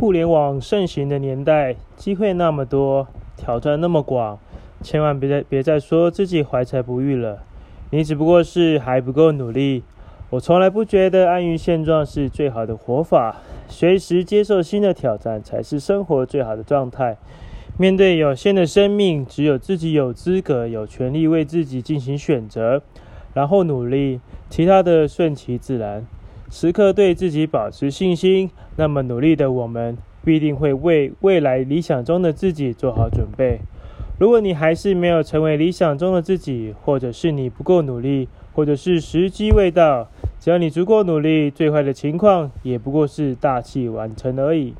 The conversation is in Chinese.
互联网盛行的年代，机会那么多，挑战那么广，千万别再别再说自己怀才不遇了。你只不过是还不够努力。我从来不觉得安于现状是最好的活法，随时接受新的挑战才是生活最好的状态。面对有限的生命，只有自己有资格、有权利为自己进行选择，然后努力，其他的顺其自然。时刻对自己保持信心，那么努力的我们必定会为未来理想中的自己做好准备。如果你还是没有成为理想中的自己，或者是你不够努力，或者是时机未到，只要你足够努力，最坏的情况也不过是大器晚成而已。